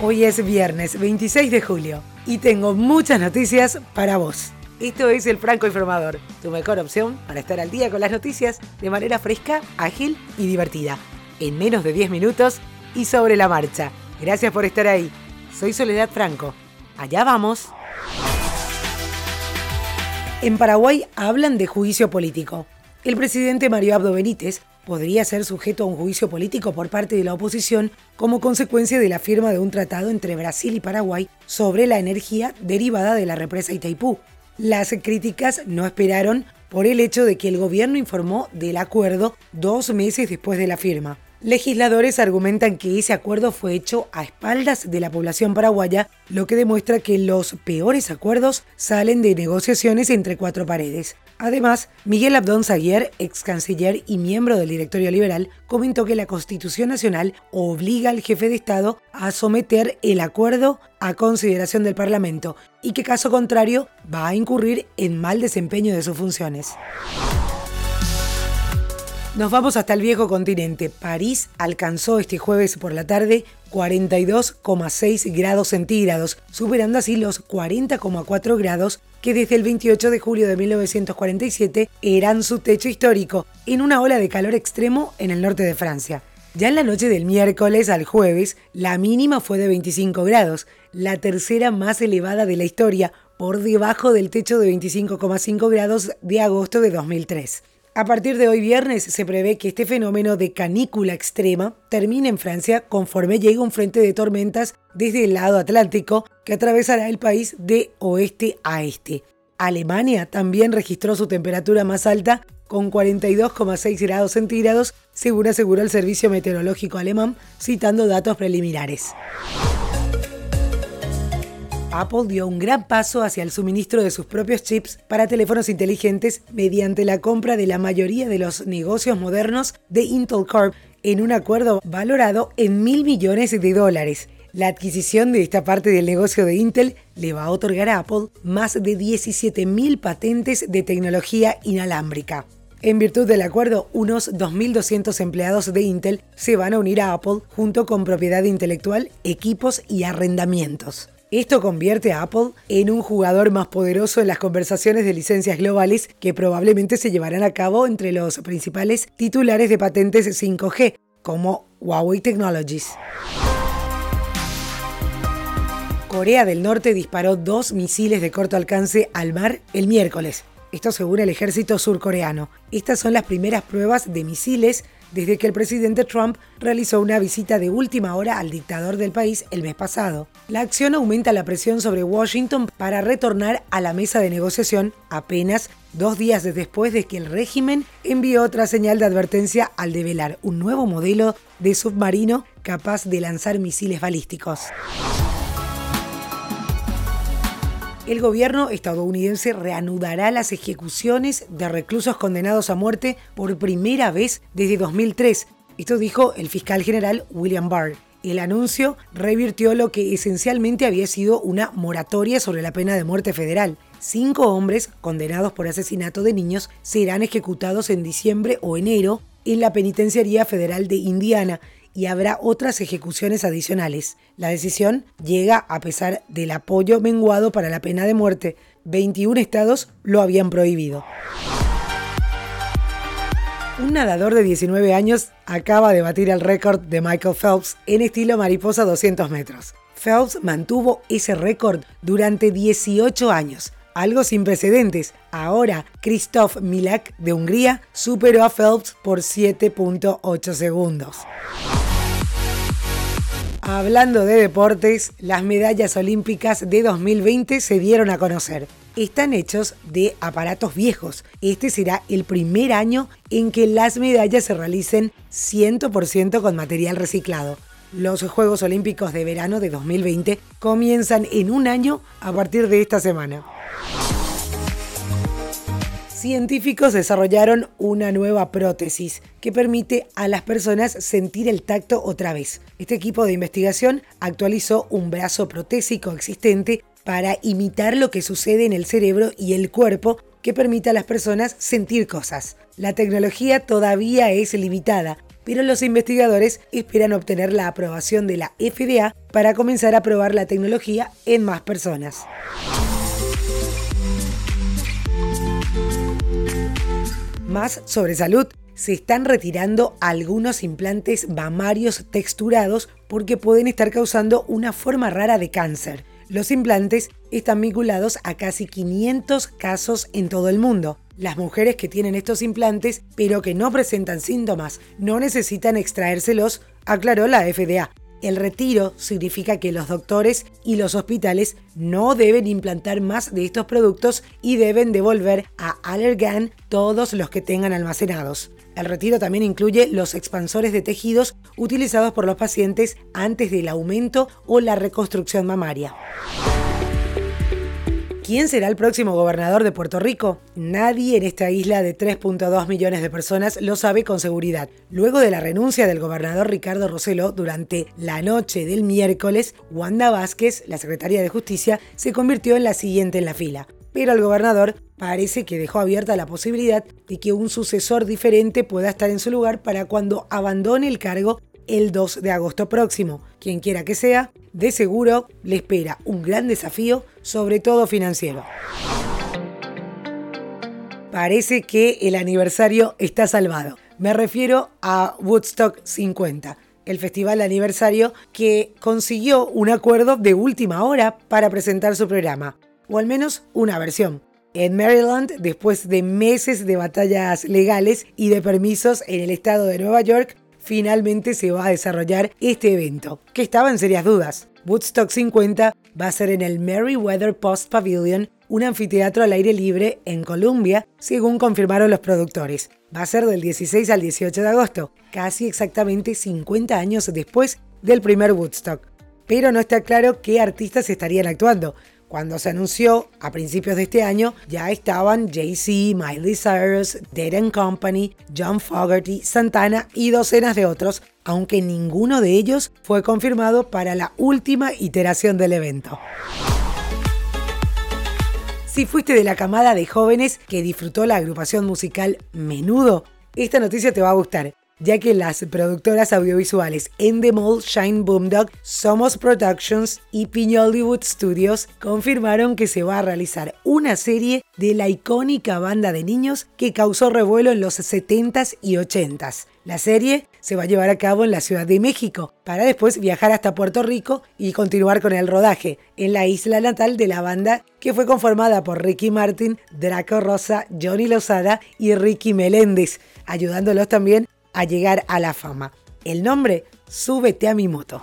Hoy es viernes 26 de julio y tengo muchas noticias para vos. Esto es El Franco Informador, tu mejor opción para estar al día con las noticias de manera fresca, ágil y divertida, en menos de 10 minutos y sobre la marcha. Gracias por estar ahí. Soy Soledad Franco. Allá vamos. En Paraguay hablan de juicio político. El presidente Mario Abdo Benítez podría ser sujeto a un juicio político por parte de la oposición como consecuencia de la firma de un tratado entre Brasil y Paraguay sobre la energía derivada de la represa Itaipú. Las críticas no esperaron por el hecho de que el gobierno informó del acuerdo dos meses después de la firma. Legisladores argumentan que ese acuerdo fue hecho a espaldas de la población paraguaya, lo que demuestra que los peores acuerdos salen de negociaciones entre cuatro paredes. Además, Miguel Abdón Zaguier, ex canciller y miembro del directorio liberal, comentó que la Constitución Nacional obliga al jefe de Estado a someter el acuerdo a consideración del Parlamento y que caso contrario va a incurrir en mal desempeño de sus funciones. Nos vamos hasta el viejo continente. París alcanzó este jueves por la tarde 42,6 grados centígrados, superando así los 40,4 grados que desde el 28 de julio de 1947 eran su techo histórico, en una ola de calor extremo en el norte de Francia. Ya en la noche del miércoles al jueves, la mínima fue de 25 grados, la tercera más elevada de la historia, por debajo del techo de 25,5 grados de agosto de 2003. A partir de hoy viernes se prevé que este fenómeno de canícula extrema termine en Francia conforme llegue un frente de tormentas desde el lado Atlántico que atravesará el país de oeste a este. Alemania también registró su temperatura más alta con 42,6 grados centígrados, según aseguró el Servicio Meteorológico Alemán, citando datos preliminares. Apple dio un gran paso hacia el suministro de sus propios chips para teléfonos inteligentes mediante la compra de la mayoría de los negocios modernos de Intel Corp en un acuerdo valorado en mil millones de dólares. La adquisición de esta parte del negocio de Intel le va a otorgar a Apple más de 17.000 patentes de tecnología inalámbrica. En virtud del acuerdo, unos 2.200 empleados de Intel se van a unir a Apple junto con propiedad intelectual, equipos y arrendamientos. Esto convierte a Apple en un jugador más poderoso en las conversaciones de licencias globales que probablemente se llevarán a cabo entre los principales titulares de patentes 5G, como Huawei Technologies. Corea del Norte disparó dos misiles de corto alcance al mar el miércoles. Esto según el ejército surcoreano. Estas son las primeras pruebas de misiles desde que el presidente Trump realizó una visita de última hora al dictador del país el mes pasado. La acción aumenta la presión sobre Washington para retornar a la mesa de negociación apenas dos días después de que el régimen envió otra señal de advertencia al develar un nuevo modelo de submarino capaz de lanzar misiles balísticos el gobierno estadounidense reanudará las ejecuciones de reclusos condenados a muerte por primera vez desde 2003. Esto dijo el fiscal general William Barr. El anuncio revirtió lo que esencialmente había sido una moratoria sobre la pena de muerte federal. Cinco hombres condenados por asesinato de niños serán ejecutados en diciembre o enero en la Penitenciaría Federal de Indiana y habrá otras ejecuciones adicionales. La decisión llega a pesar del apoyo menguado para la pena de muerte. 21 estados lo habían prohibido. Un nadador de 19 años acaba de batir el récord de Michael Phelps en estilo mariposa 200 metros. Phelps mantuvo ese récord durante 18 años, algo sin precedentes. Ahora, Christoph Milak de Hungría superó a Phelps por 7.8 segundos. Hablando de deportes, las medallas olímpicas de 2020 se dieron a conocer. Están hechos de aparatos viejos. Este será el primer año en que las medallas se realicen 100% con material reciclado. Los Juegos Olímpicos de Verano de 2020 comienzan en un año a partir de esta semana científicos desarrollaron una nueva prótesis que permite a las personas sentir el tacto otra vez. Este equipo de investigación actualizó un brazo protésico existente para imitar lo que sucede en el cerebro y el cuerpo que permite a las personas sentir cosas. La tecnología todavía es limitada, pero los investigadores esperan obtener la aprobación de la FDA para comenzar a probar la tecnología en más personas. Más sobre salud. Se están retirando algunos implantes mamarios texturados porque pueden estar causando una forma rara de cáncer. Los implantes están vinculados a casi 500 casos en todo el mundo. Las mujeres que tienen estos implantes pero que no presentan síntomas no necesitan extraérselos, aclaró la FDA. El retiro significa que los doctores y los hospitales no deben implantar más de estos productos y deben devolver a Allergan todos los que tengan almacenados. El retiro también incluye los expansores de tejidos utilizados por los pacientes antes del aumento o la reconstrucción mamaria. ¿Quién será el próximo gobernador de Puerto Rico? Nadie en esta isla de 3.2 millones de personas lo sabe con seguridad. Luego de la renuncia del gobernador Ricardo Roselo durante la noche del miércoles, Wanda Vázquez, la secretaria de Justicia, se convirtió en la siguiente en la fila pero el gobernador parece que dejó abierta la posibilidad de que un sucesor diferente pueda estar en su lugar para cuando abandone el cargo el 2 de agosto próximo. Quien quiera que sea, de seguro le espera un gran desafío, sobre todo financiero. Parece que el aniversario está salvado. Me refiero a Woodstock 50 el festival aniversario que consiguió un acuerdo de última hora para presentar su programa o al menos una versión. En Maryland, después de meses de batallas legales y de permisos en el estado de Nueva York, finalmente se va a desarrollar este evento, que estaba en serias dudas. Woodstock 50 va a ser en el Merriweather Post Pavilion, un anfiteatro al aire libre en Columbia, según confirmaron los productores. Va a ser del 16 al 18 de agosto, casi exactamente 50 años después del primer Woodstock. Pero no está claro qué artistas estarían actuando. Cuando se anunció a principios de este año, ya estaban Jay-Z, Miley Cyrus, Dead Company, John Fogerty, Santana y docenas de otros, aunque ninguno de ellos fue confirmado para la última iteración del evento. Si fuiste de la camada de jóvenes que disfrutó la agrupación musical Menudo, esta noticia te va a gustar ya que las productoras audiovisuales Endemol Shine Boomdog, Somos Productions y Piñollywood Studios confirmaron que se va a realizar una serie de la icónica banda de niños que causó revuelo en los 70s y 80s. La serie se va a llevar a cabo en la Ciudad de México, para después viajar hasta Puerto Rico y continuar con el rodaje en la isla natal de la banda que fue conformada por Ricky Martin, Draco Rosa, Johnny Lozada y Ricky Meléndez, ayudándolos también a llegar a la fama. El nombre, Súbete a mi moto.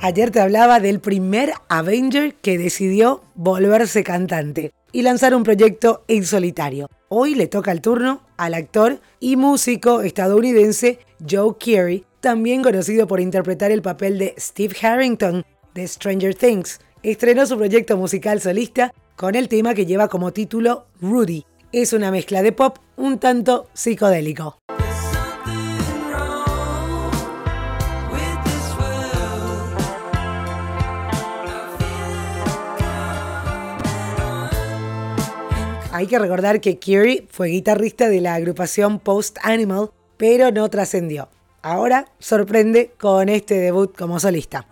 Ayer te hablaba del primer Avenger que decidió volverse cantante y lanzar un proyecto en solitario. Hoy le toca el turno al actor y músico estadounidense Joe Keery, también conocido por interpretar el papel de Steve Harrington de Stranger Things. Estrenó su proyecto musical solista con el tema que lleva como título Rudy. Es una mezcla de pop un tanto psicodélico. Hay que recordar que Kiri fue guitarrista de la agrupación Post Animal, pero no trascendió. Ahora sorprende con este debut como solista.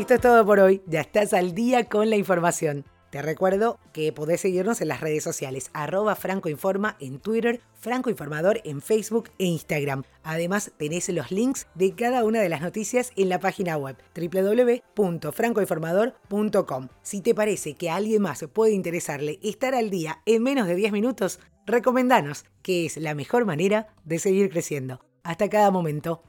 Esto es todo por hoy. Ya estás al día con la información. Te recuerdo que podés seguirnos en las redes sociales, arroba francoinforma en Twitter, francoinformador en Facebook e Instagram. Además, tenés los links de cada una de las noticias en la página web www.francoinformador.com. Si te parece que a alguien más puede interesarle estar al día en menos de 10 minutos, recomendanos, que es la mejor manera de seguir creciendo. Hasta cada momento.